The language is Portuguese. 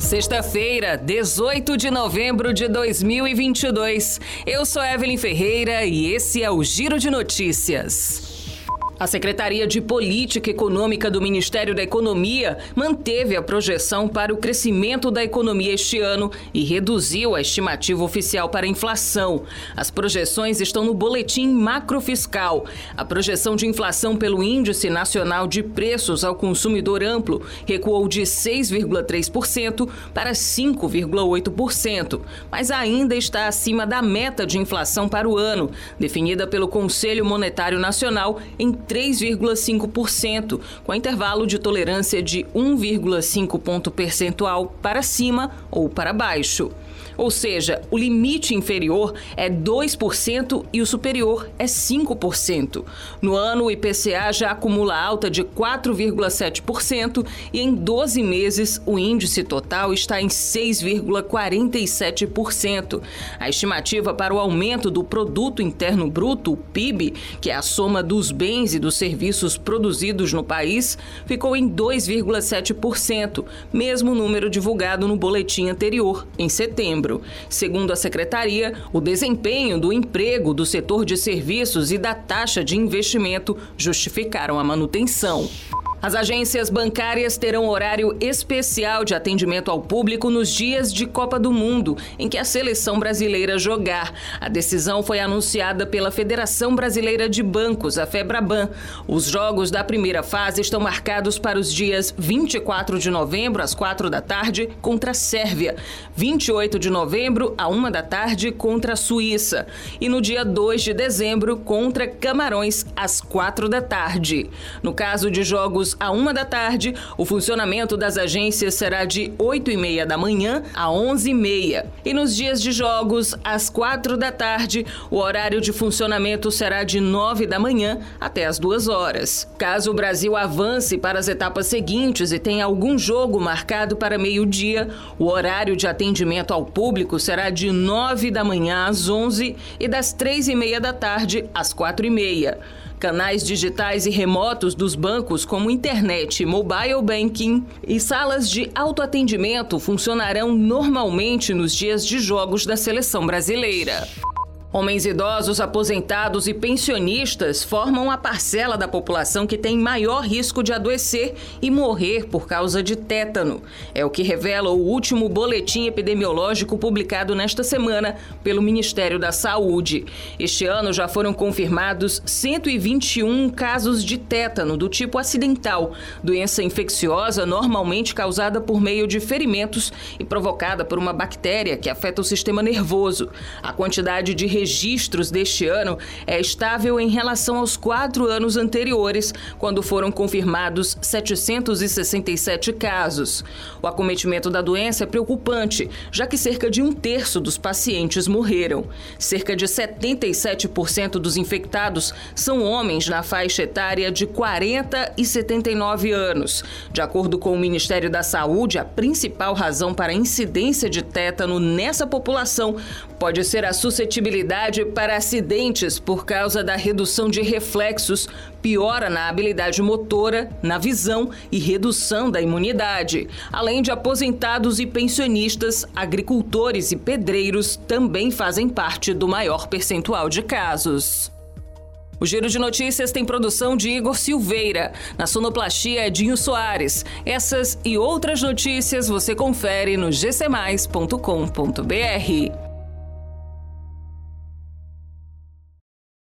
Sexta-feira, 18 de novembro de 2022. Eu sou Evelyn Ferreira e esse é o Giro de Notícias. A Secretaria de Política Econômica do Ministério da Economia manteve a projeção para o crescimento da economia este ano e reduziu a estimativa oficial para a inflação. As projeções estão no boletim macrofiscal. A projeção de inflação pelo Índice Nacional de Preços ao Consumidor Amplo recuou de 6,3% para 5,8%, mas ainda está acima da meta de inflação para o ano, definida pelo Conselho Monetário Nacional em 3,5%, com intervalo de tolerância de 1,5 ponto percentual para cima ou para baixo. Ou seja, o limite inferior é 2% e o superior é 5%. No ano, o IPCA já acumula alta de 4,7% e em 12 meses o índice total está em 6,47%. A estimativa para o aumento do produto interno bruto, o PIB, que é a soma dos bens e dos serviços produzidos no país, ficou em 2,7%, mesmo número divulgado no boletim anterior, em setembro. Segundo a secretaria, o desempenho do emprego do setor de serviços e da taxa de investimento justificaram a manutenção. As agências bancárias terão horário especial de atendimento ao público nos dias de Copa do Mundo, em que a seleção brasileira jogar. A decisão foi anunciada pela Federação Brasileira de Bancos, a FEBRABAN. Os jogos da primeira fase estão marcados para os dias 24 de novembro, às 4 da tarde, contra a Sérvia, 28 de novembro, à 1 da tarde, contra a Suíça, e no dia 2 de dezembro, contra Camarões, às 4 da tarde. No caso de jogos à uma da tarde, o funcionamento das agências será de 8 e meia da manhã a 11 e meia. E nos dias de jogos, às quatro da tarde, o horário de funcionamento será de 9 da manhã até as 2 horas. Caso o Brasil avance para as etapas seguintes e tenha algum jogo marcado para meio-dia, o horário de atendimento ao público será de 9 da manhã às 11 e das 3 e meia da tarde às 4 e meia. Canais digitais e remotos dos bancos, como internet, mobile banking e salas de autoatendimento funcionarão normalmente nos dias de jogos da seleção brasileira. Homens idosos, aposentados e pensionistas formam a parcela da população que tem maior risco de adoecer e morrer por causa de tétano. É o que revela o último boletim epidemiológico publicado nesta semana pelo Ministério da Saúde. Este ano já foram confirmados 121 casos de tétano do tipo acidental, doença infecciosa normalmente causada por meio de ferimentos e provocada por uma bactéria que afeta o sistema nervoso. A quantidade de registros deste ano é estável em relação aos quatro anos anteriores, quando foram confirmados 767 casos. O acometimento da doença é preocupante, já que cerca de um terço dos pacientes morreram. Cerca de 77% dos infectados são homens na faixa etária de 40 e 79 anos. De acordo com o Ministério da Saúde, a principal razão para a incidência de tétano nessa população pode ser a suscetibilidade para acidentes por causa da redução de reflexos, piora na habilidade motora, na visão e redução da imunidade. Além de aposentados e pensionistas, agricultores e pedreiros também fazem parte do maior percentual de casos. O Giro de Notícias tem produção de Igor Silveira. Na sonoplastia é Dinho Soares. Essas e outras notícias você confere no gcmais.com.br.